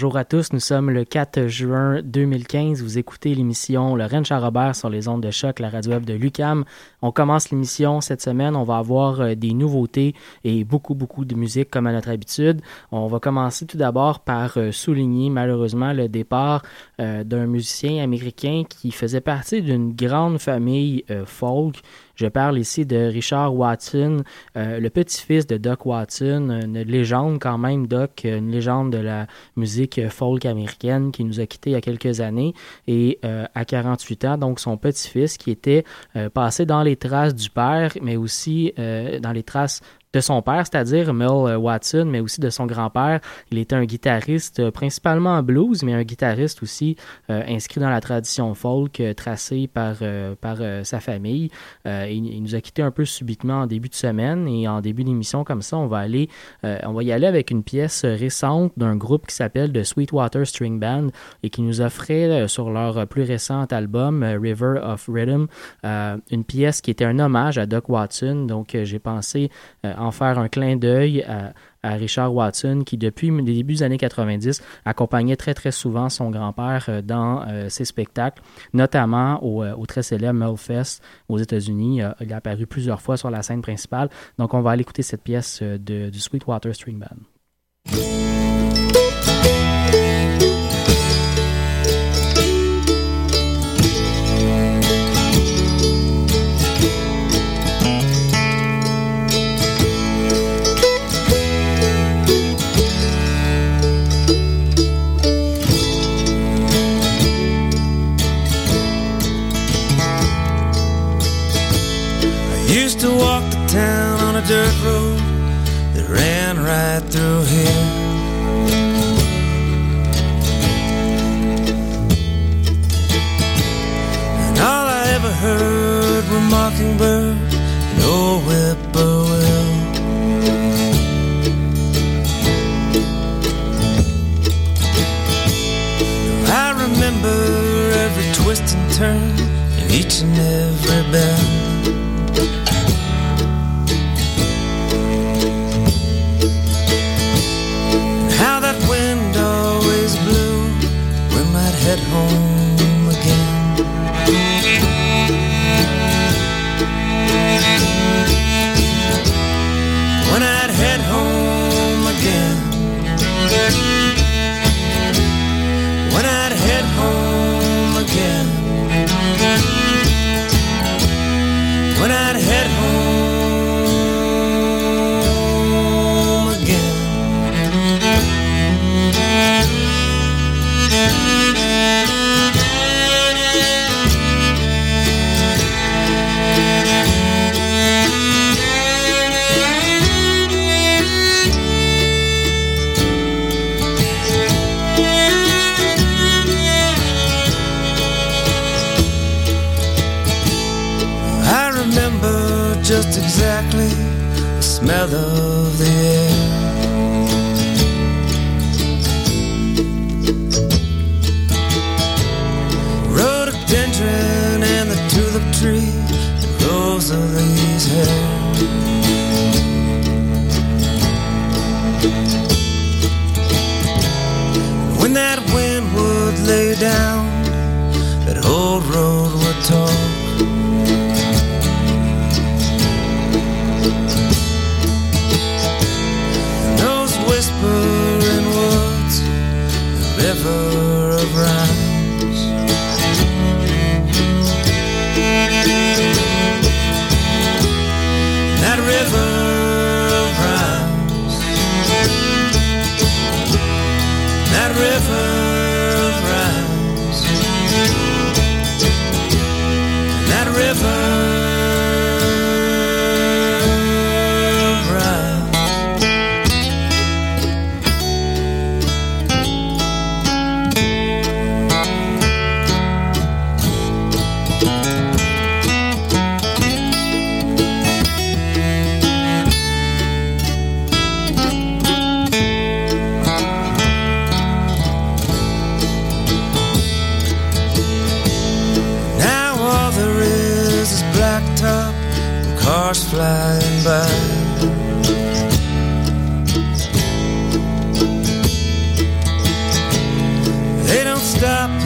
Bonjour à tous, nous sommes le 4 juin 2015. Vous écoutez l'émission Lorraine Charrobert sur les ondes de choc, la radio web de Lucam. On commence l'émission cette semaine. On va avoir euh, des nouveautés et beaucoup, beaucoup de musique comme à notre habitude. On va commencer tout d'abord par euh, souligner malheureusement le départ euh, d'un musicien américain qui faisait partie d'une grande famille folk. Je parle ici de Richard Watson, le petit-fils de Doc Watson, une légende quand même, Doc, une légende de la musique folk américaine qui nous a quittés il y a quelques années. Et à 48 ans, donc son petit-fils qui était passé dans les traces du père, mais aussi dans les traces de son père, c'est-à-dire Mel Watson, mais aussi de son grand-père. Il était un guitariste euh, principalement en blues, mais un guitariste aussi euh, inscrit dans la tradition folk euh, tracée par, par sa famille. Il, il, nous a quitté un peu subitement en début de semaine et en début d'émission comme ça, on va aller, on va y aller avec une pièce récente d'un groupe qui s'appelle The Sweetwater String Band et qui nous offrait sur leur plus récent album River of Rhythm une pièce qui était un hommage à Doc Watson. Donc j'ai pensé en faire un clin d'œil à, Richard Watson, qui depuis les débuts des années 90 accompagnait très très souvent son grand-père dans euh, ses spectacles, notamment au, au très célèbre Melfest aux États-Unis. Euh, il a apparu plusieurs fois sur la scène principale. Donc on va aller écouter cette pièce de, du Sweetwater String Band. Dirt road that ran right through here. And all I ever heard were mockingbirds and old whippoorwill. I remember every twist and turn and each and every bend.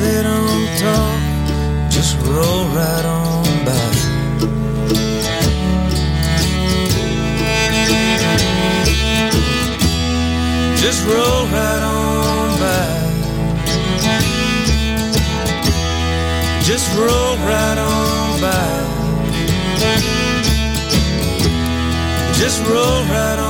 They don't talk, just roll right on by. Just roll right on by. just roll right on by. Just roll right on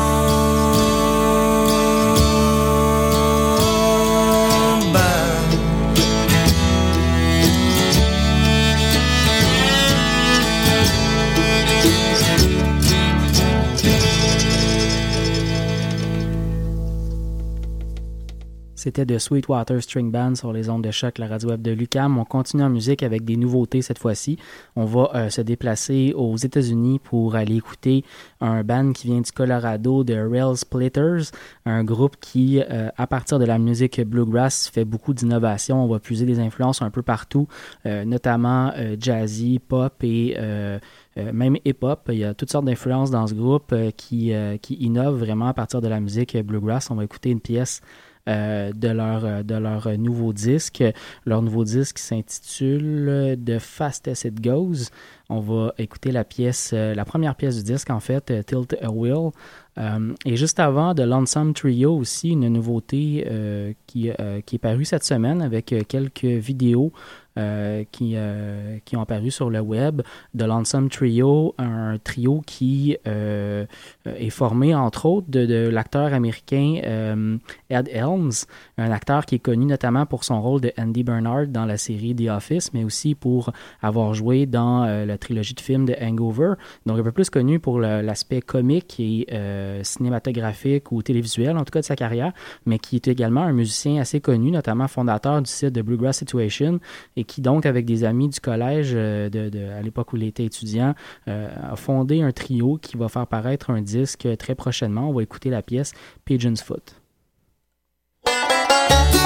C'était de Sweetwater String Band sur les ondes de choc, la radio web de Lucam. On continue en musique avec des nouveautés cette fois-ci. On va euh, se déplacer aux États-Unis pour aller écouter un band qui vient du Colorado de Rail Splitters, un groupe qui, euh, à partir de la musique bluegrass, fait beaucoup d'innovation. On va puiser des influences un peu partout, euh, notamment jazzy, pop et même hip-hop. Il y a toutes sortes d'influences dans ce groupe qui, qui innovent vraiment à partir de la musique bluegrass. On va écouter une pièce de, leur, euh, de leur nouveau disque. Leur nouveau disque s'intitule euh, The Fast As It Goes. On va écouter la pièce, euh, la première pièce du disque en fait, euh, Tilt a Wheel. Euh, et juste avant, de Lonesome Trio aussi, une nouveauté euh, qui, euh, qui est parue cette semaine avec euh, quelques vidéos euh, qui, euh, qui ont apparu sur le web. De Lonesome Trio, un trio qui euh, est formé entre autres de, de l'acteur américain euh, Ed Helms, un acteur qui est connu notamment pour son rôle de Andy Bernard dans la série The Office, mais aussi pour avoir joué dans euh, la trilogie de films de Hangover. Donc un peu plus connu pour l'aspect comique et euh, cinématographique ou télévisuel, en tout cas de sa carrière, mais qui est également un musicien assez connu, notamment fondateur du site de Bluegrass Situation, et qui donc, avec des amis du collège euh, de, de- à l'époque où il était étudiant, a fondé un trio qui va faire paraître un disque très prochainement. On va écouter la pièce Pigeon's Foot.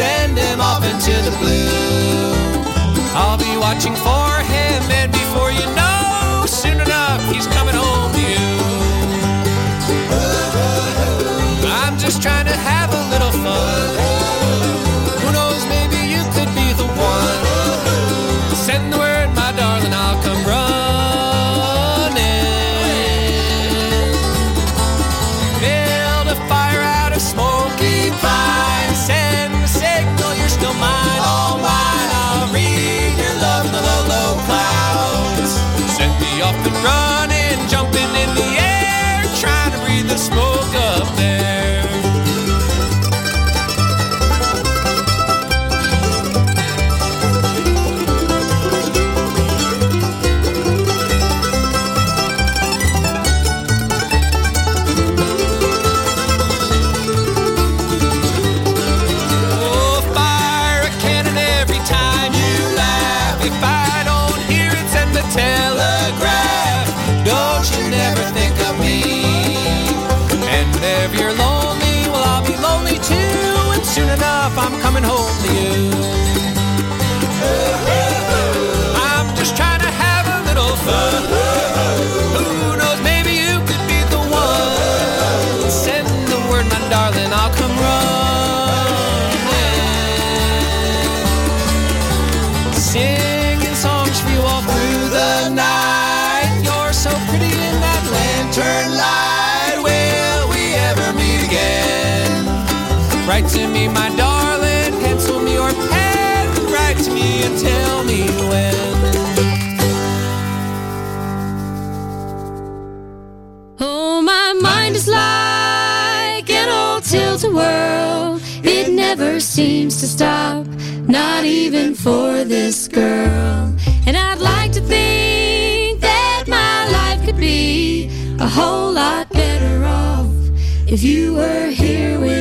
Send him off into the blue. I'll be watching for him, and before you know, soon enough he's coming home to you. I'm just trying to have a never seems to stop, not even for this girl. And I'd like to think that my life could be a whole lot better off if you were here with me.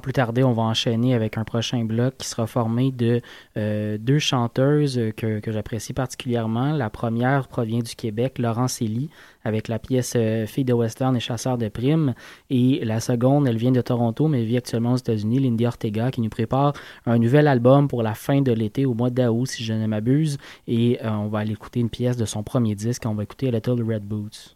plus tarder, on va enchaîner avec un prochain bloc qui sera formé de euh, deux chanteuses que, j'apprécie particulièrement. La première provient du Québec, Laurence Elie, avec la pièce euh, Fille de Western et Chasseur de primes. Et la seconde, elle vient de Toronto, mais vit actuellement aux États-Unis, Lindy Ortega, qui nous prépare un nouvel album pour la fin de l'été, au mois d'août, si je ne m'abuse. Et euh, on va aller écouter une pièce de son premier disque. On va écouter Little Red Boots.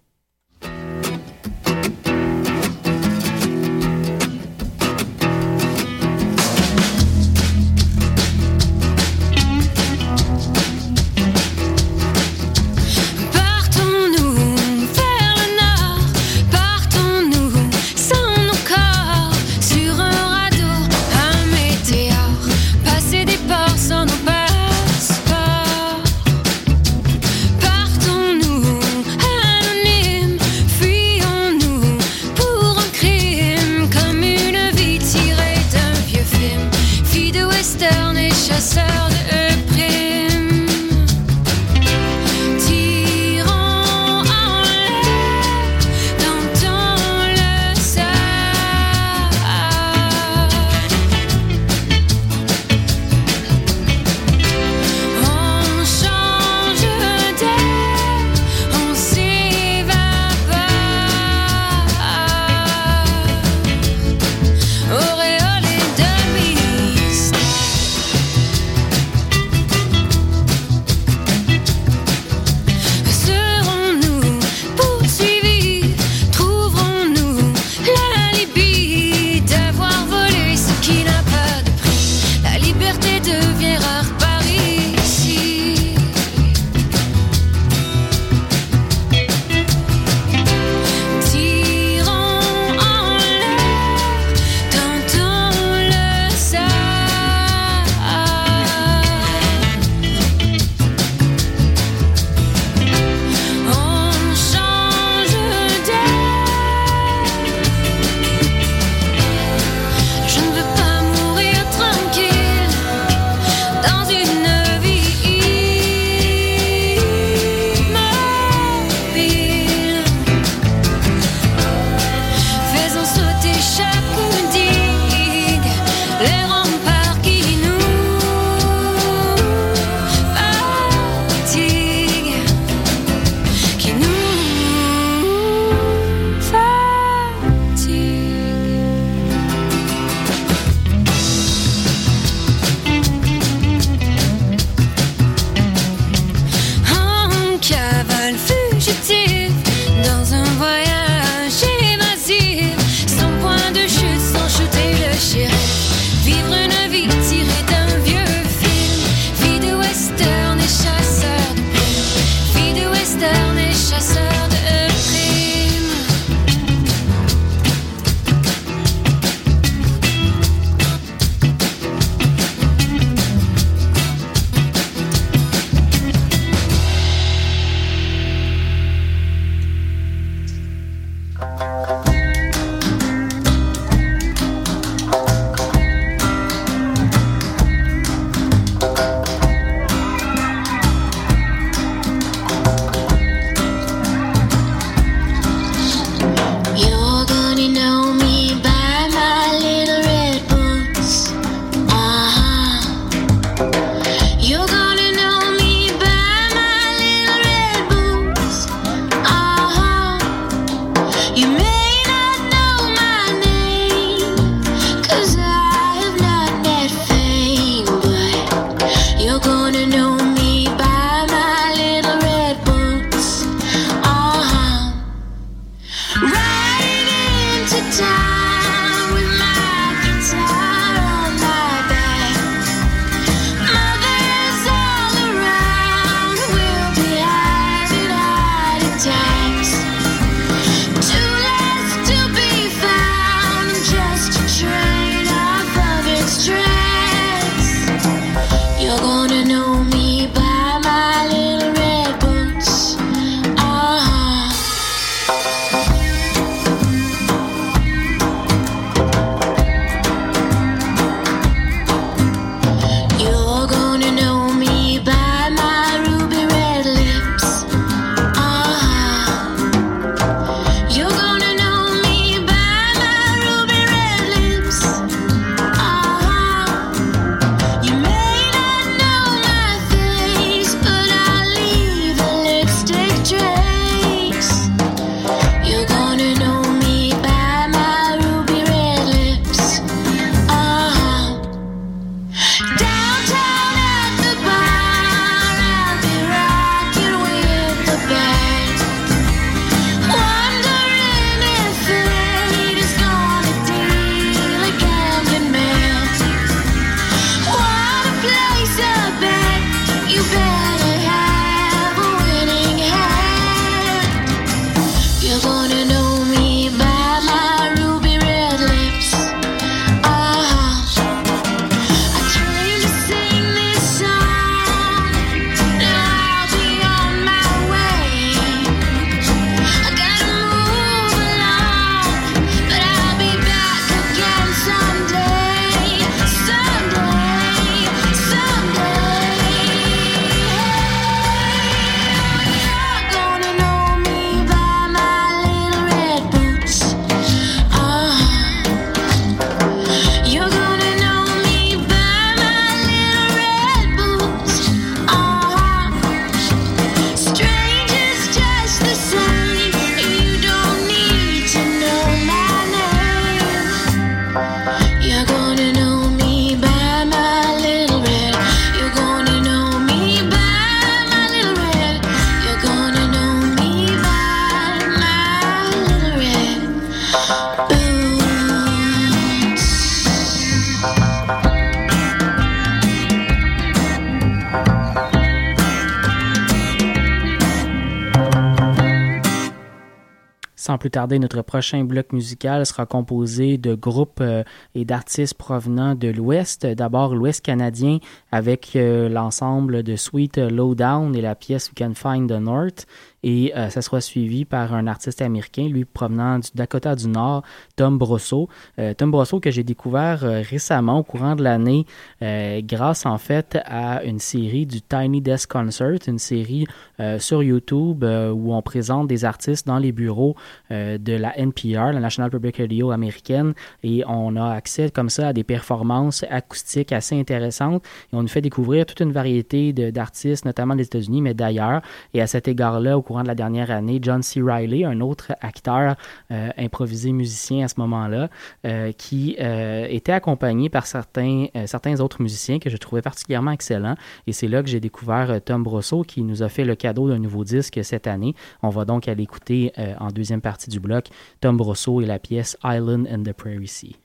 Notre prochain bloc musical sera composé de groupes euh, et d'artistes provenant de l'Ouest. D'abord, l'Ouest canadien avec euh, l'ensemble de Sweet Lowdown et la pièce We Can Find the North et euh, ça sera suivi par un artiste américain, lui provenant du Dakota du Nord, Tom Brosso. Euh, Tom Brosso que j'ai découvert euh, récemment au courant de l'année grâce en fait à une série du Tiny Desk Concert, une série sur YouTube où on présente des artistes dans les bureaux de la NPR, la National Public Radio américaine, et on a accès comme ça à des performances acoustiques assez intéressantes et on nous fait découvrir toute une variété d'artistes, notamment des États-Unis, mais d'ailleurs. Et à cet égard-là, au courant de la dernière année, John C. Riley, un autre acteur euh, improvisé musicien à ce moment-là, euh, qui euh, était accompagné par certains, certains autres musiciens que je trouvais particulièrement excellents. Et c'est là que j'ai découvert Tom Brosso qui nous a fait le cadeau d'un nouveau disque cette année. On va donc aller écouter en deuxième partie du bloc Tom Brosso et la pièce Island in the Prairie Sea.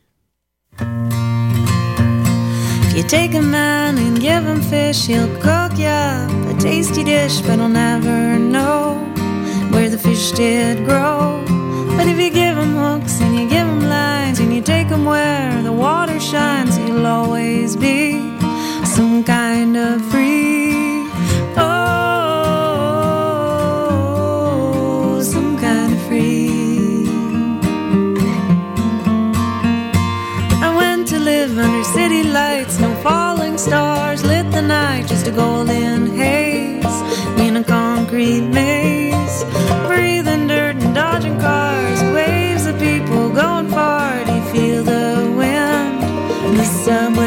You take a man and give him fish, he'll cook you a tasty dish, but he'll never know where the fish did grow. But if you give him hooks and you give him lines and you take him where the water shines, he'll always be some kind of free. Stars lit the night, just a golden haze in a concrete maze. Breathing dirt and dodging cars, waves of people going far. Do you feel the wind? The subway's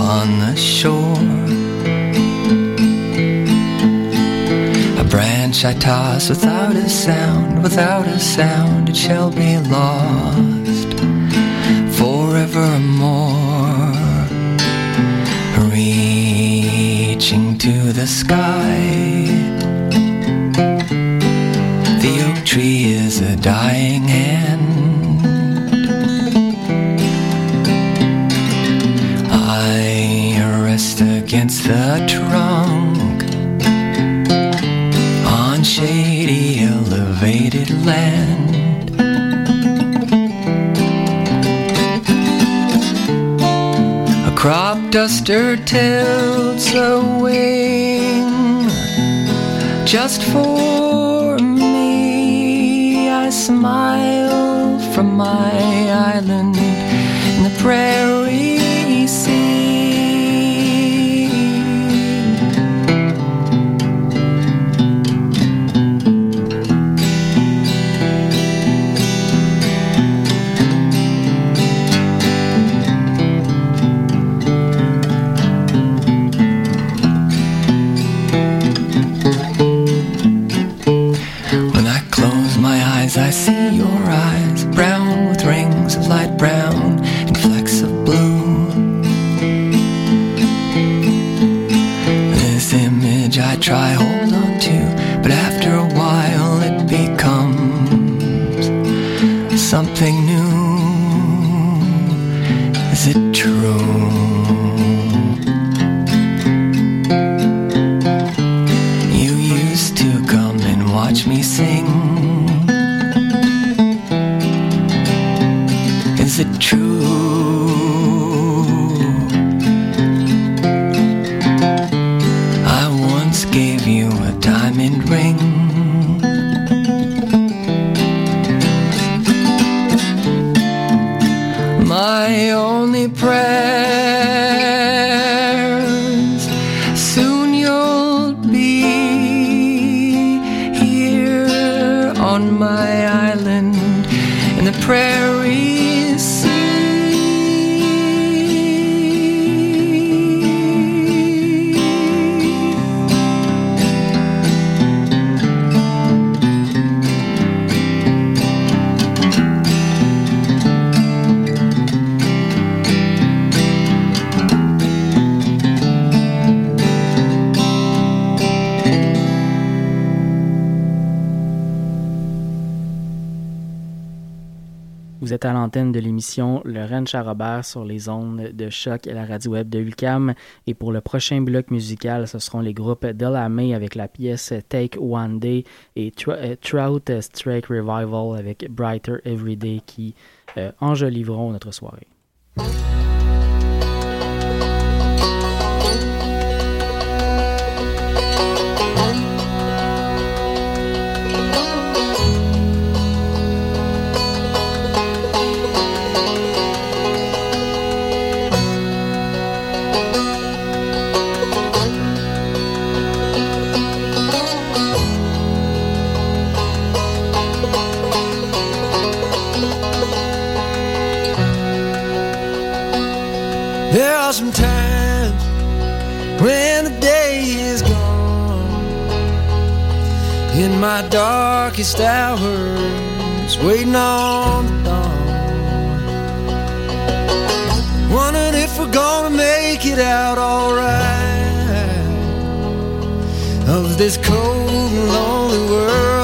on the shore. A branch I toss without a sound, without a sound, it shall be lost forevermore. Reaching to the sky, the oak tree is a dying hand. Against the trunk on shady elevated land. A crop duster tilts a wing just for me. I smile from my island in the prairie de l'émission Le Ranch à Robert sur les ondes de choc et la radio web de Lucam. Et pour le prochain bloc musical, ce seront les groupes Delamay avec la pièce Take One Day et euh, Trout Strike Revival avec Brighter Everyday qui euh, enjoliveront notre soirée. My darkest hours, waiting on the dawn. Wondering if we're gonna make it out alright. Of this cold and lonely world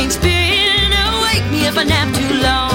faint spirit, awake me if I nap too long.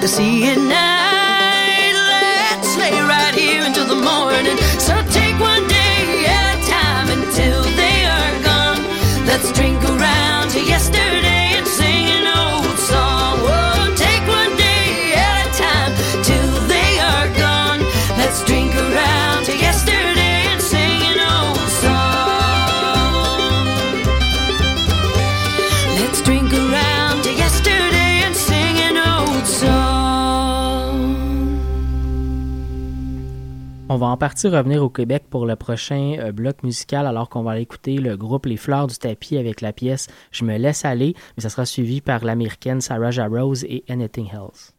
to see it va en partie revenir au Québec pour le prochain euh, bloc musical alors qu'on va écouter le groupe Les Fleurs du Tapis avec la pièce Je me laisse aller, mais ça sera suivi par l'américaine Sarah Jarose et Anything Else.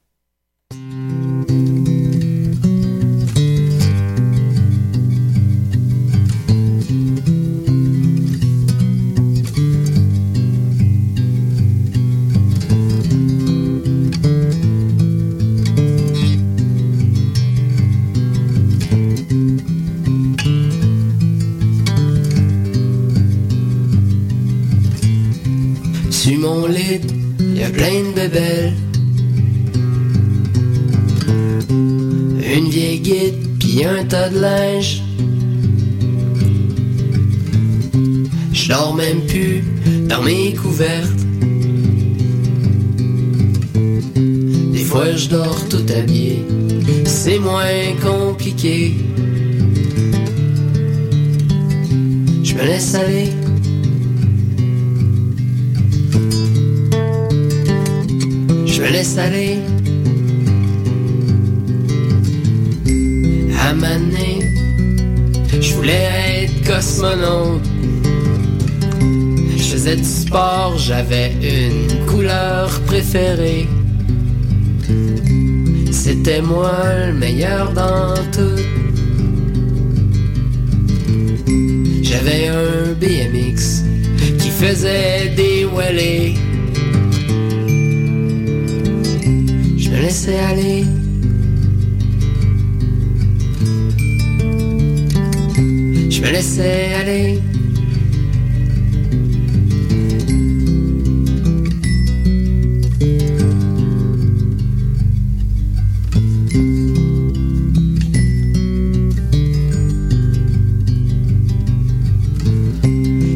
Y a plein de bébelles. Une vieille guide, puis un tas de linge. Je dors même plus dans mes couvertes. Des fois je dors tout habillé, c'est moins compliqué. Je me laisse aller. Je laisse aller. À maner, je voulais être cosmonaute. Je faisais du sport, j'avais une couleur préférée. C'était moi le meilleur dans tout. J'avais un BMX qui faisait des wheelies. Je me laissais aller. Je me laissais aller.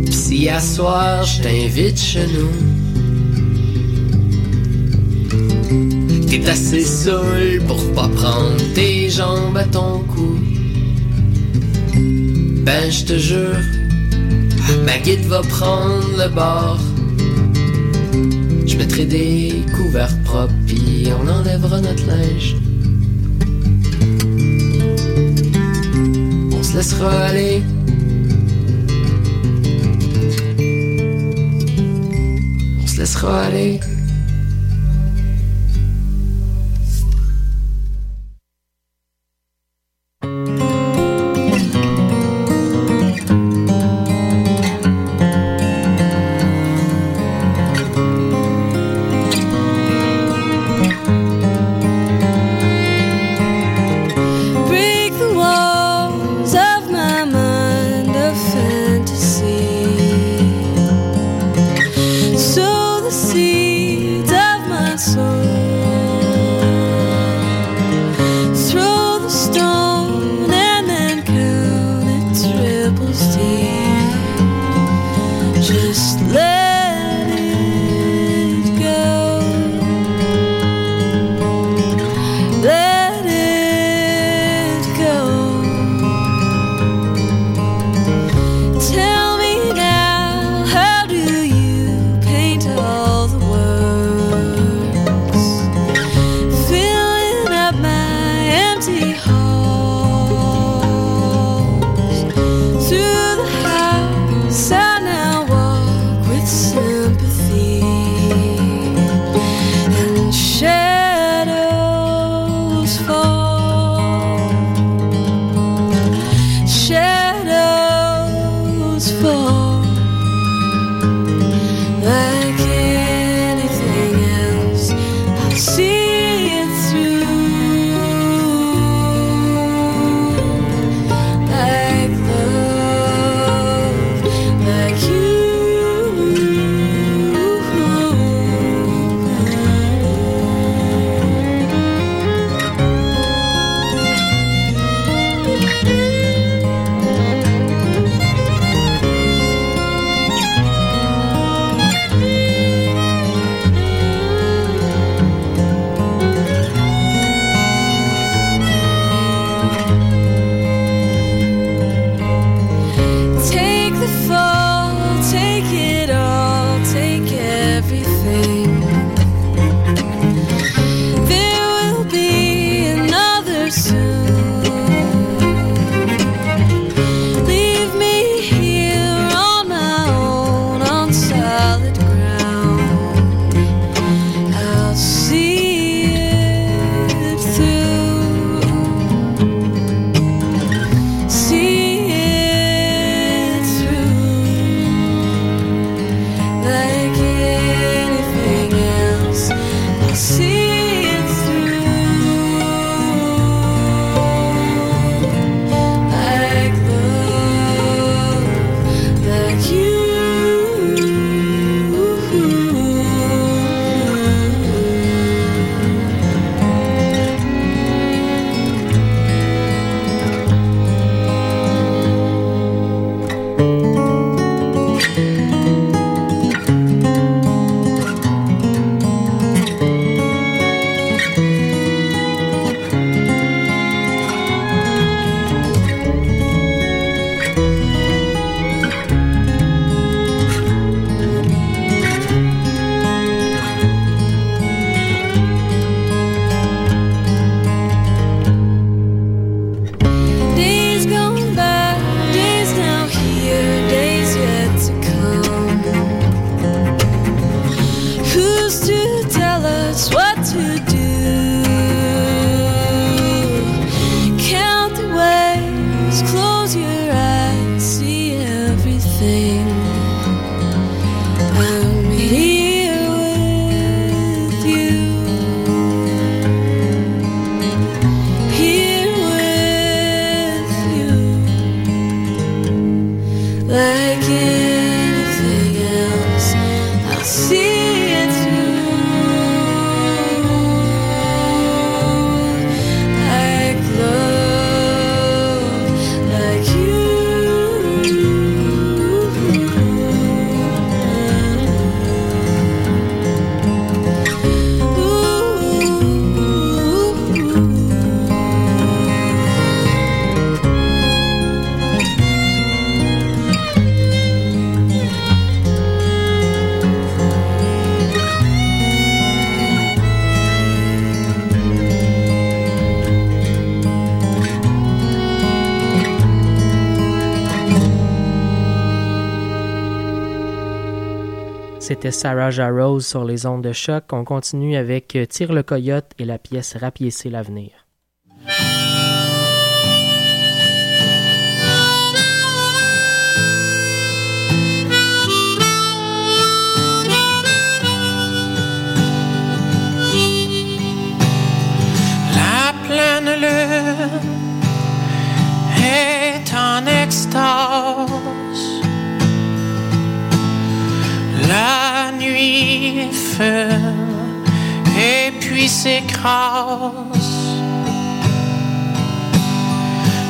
Si à soir je t'invite chez nous T'es assez seul pour pas prendre tes jambes à ton cou. Ben je te jure Ma guide va prendre le bord. Je mettrai des couverts propres Puis on enlèvera notre linge. On se laissera aller. On se laissera aller C'était Sarah Jarrose sur les ondes de choc. On continue avec euh, Tire le coyote et la pièce Rapiécer l'avenir.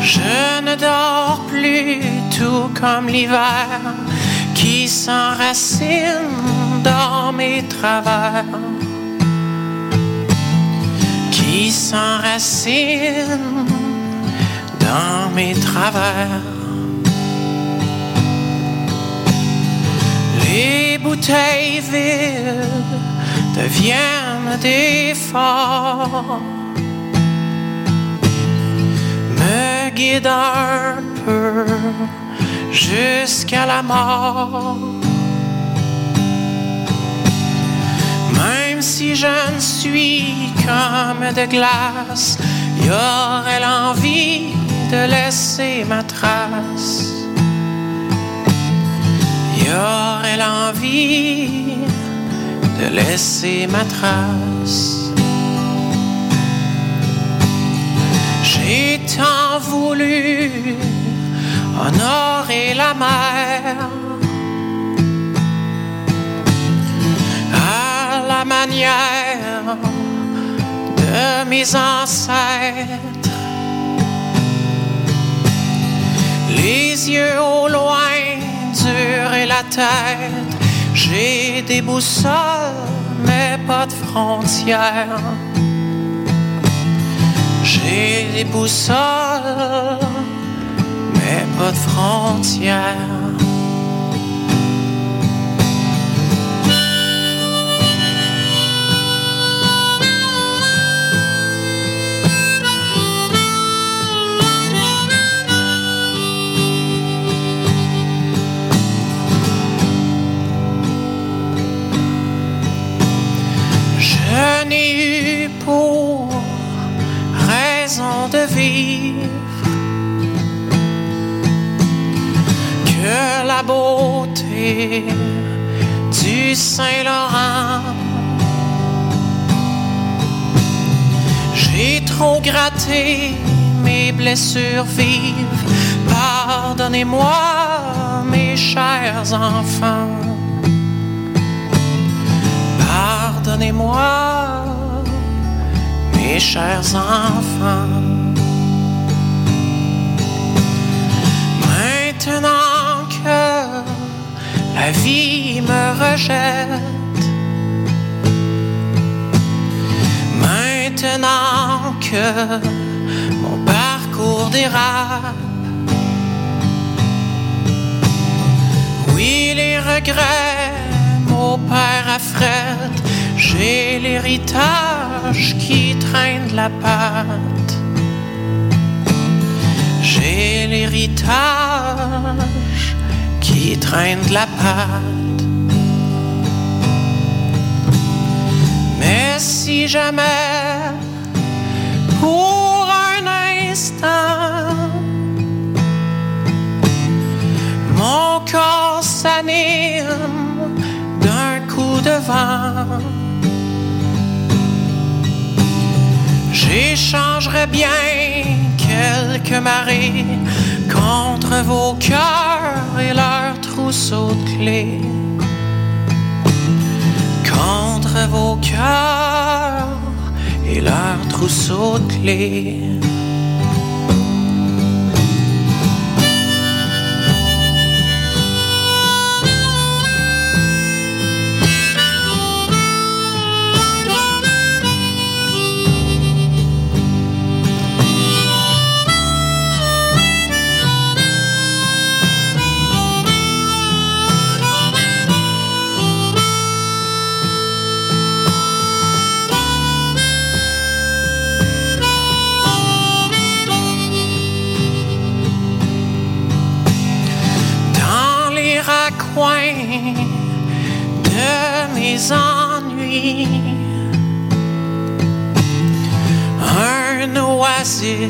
Je ne dors plus tout comme l'hiver qui s'enracine dans mes travers qui s'enracine dans mes travers. Les bouteilles vides deviennent des forts, me guident un peu jusqu'à la mort. Même si je ne suis comme de glace, y aurait l'envie de laisser ma trace. Y aurait l'envie de laisser ma trace. J'ai tant voulu honorer la mer. à la manière de mes ancêtres. Les yeux au loin, dur et la tête. J'ai des boussoles, mais pas de frontières. J'ai des boussoles, mais pas de frontières. Du Saint-Laurent. J'ai trop gratté mes blessures vives. Pardonnez-moi, mes chers enfants. Pardonnez-moi, mes chers enfants. Maintenant la vie me rejette, maintenant que mon parcours dérape, oui, les regrets m'opèrent à Fred. J'ai l'héritage qui traîne la patte. J'ai l'héritage qui traîne de la patte. Mais si jamais pour un instant mon corps s'anime d'un coup de vent. J'échangerais bien quelques marées contre vos cœurs et leurs trousseaux de clés. Contre vos cœurs et leurs trousseaux de clés.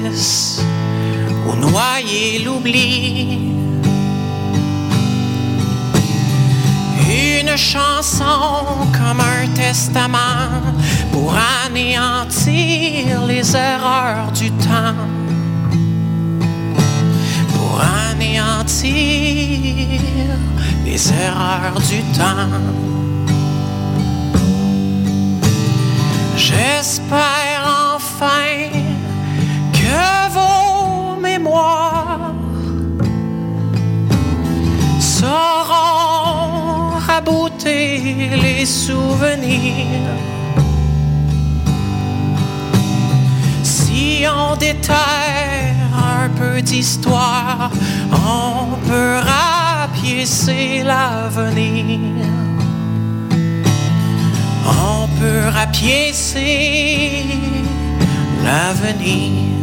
Oasis où noyer l'oubli. Une chanson comme un testament pour anéantir les erreurs du temps pour anéantir les erreurs du temps. J'espère les souvenirs. Si on déterre un peu d'histoire, on peut rapiécer l'avenir. On peut rapiécer l'avenir.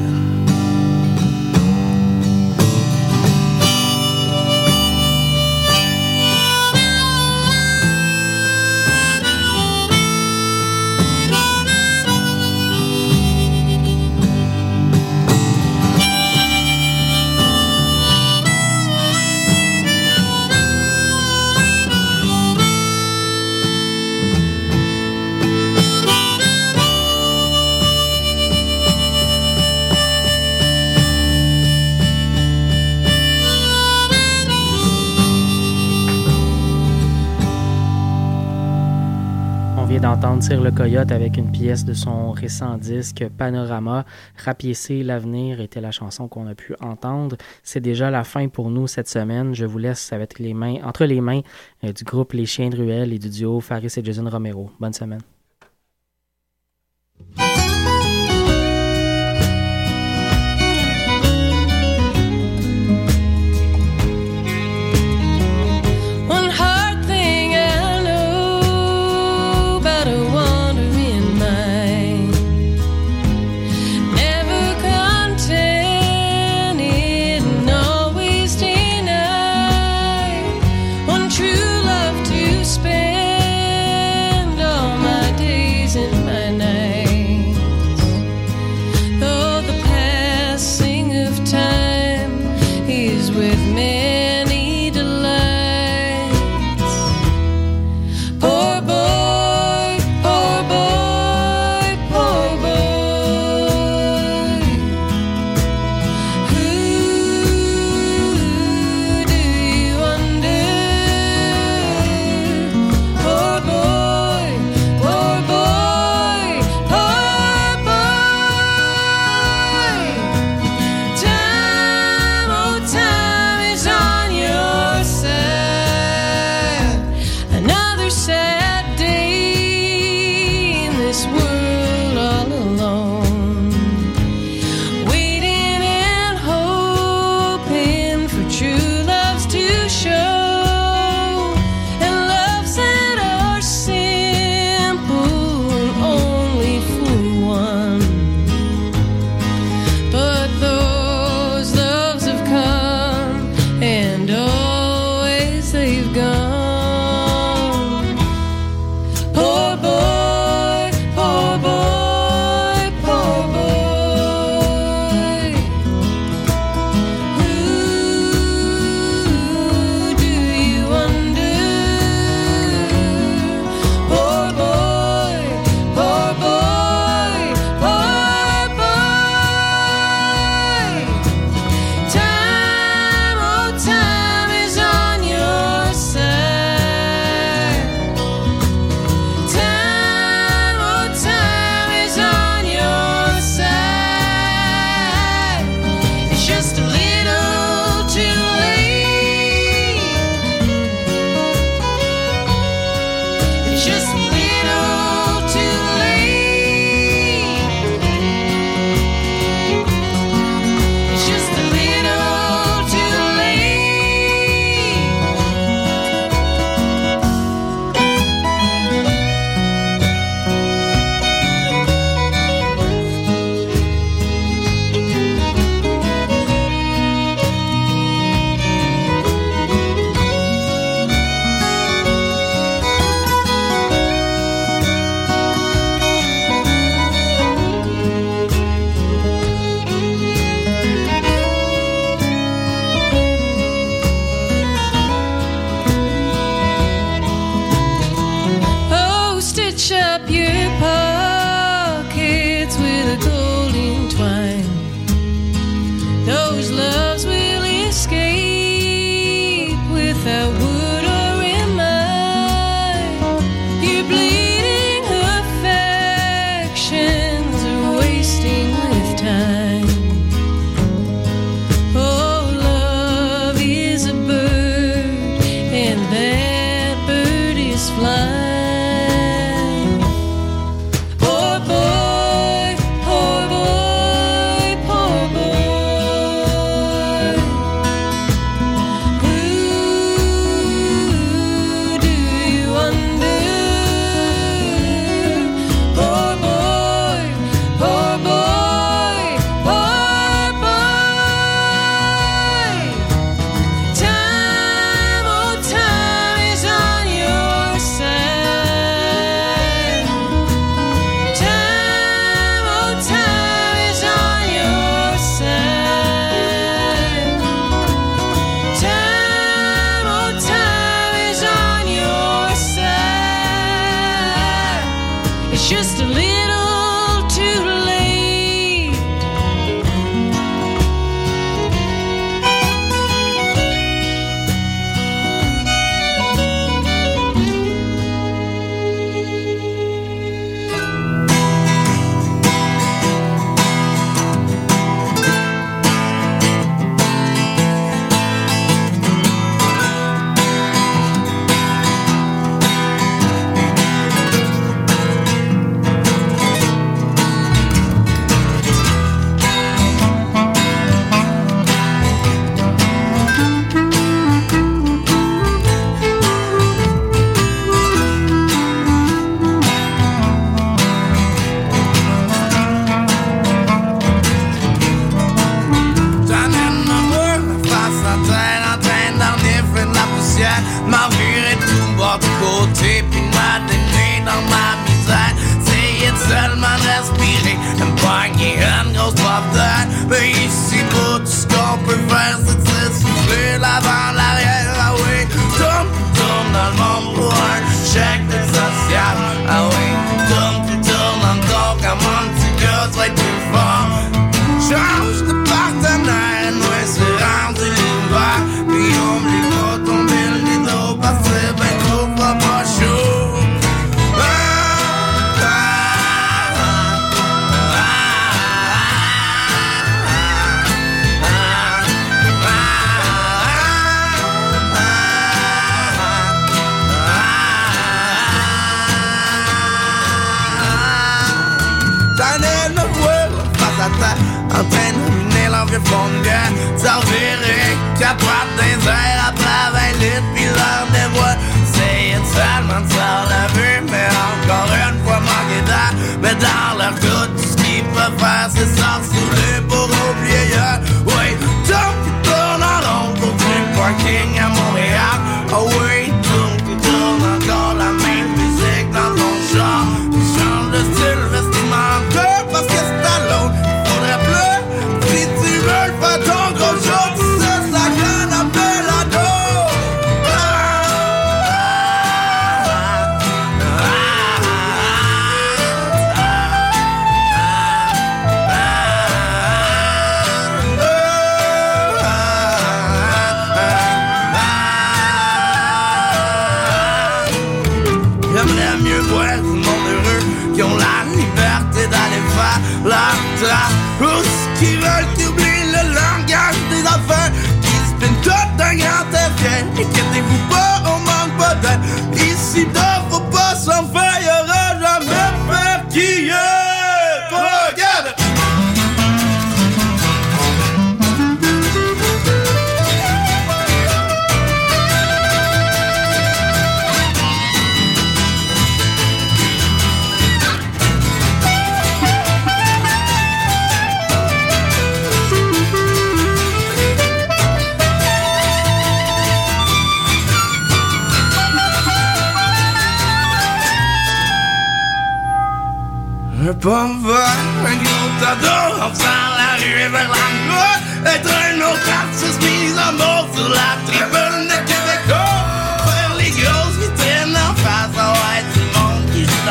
D'entendre Tire le Coyote avec une pièce de son récent disque Panorama. Rapiécer l'avenir était la chanson qu'on a pu entendre. C'est déjà la fin pour nous cette semaine. Je vous laisse avec les mains, entre les mains euh, du groupe Les Chiens de Ruelle et du duo Faris et Jason Romero. Bonne semaine. just a little. rien T'en verrais capote d'un airs après 20 litres Pis l'heure des voix. C'est seulement de ça la vue Mais encore une fois manqué d'air. Mais dans leur tout, tout ce qu'ils peuvent faire C'est s'en saouler pour oublier boulevard, un gros tas d'eau, on sent la rue vers la. Être un autre artiste mis en mort sur la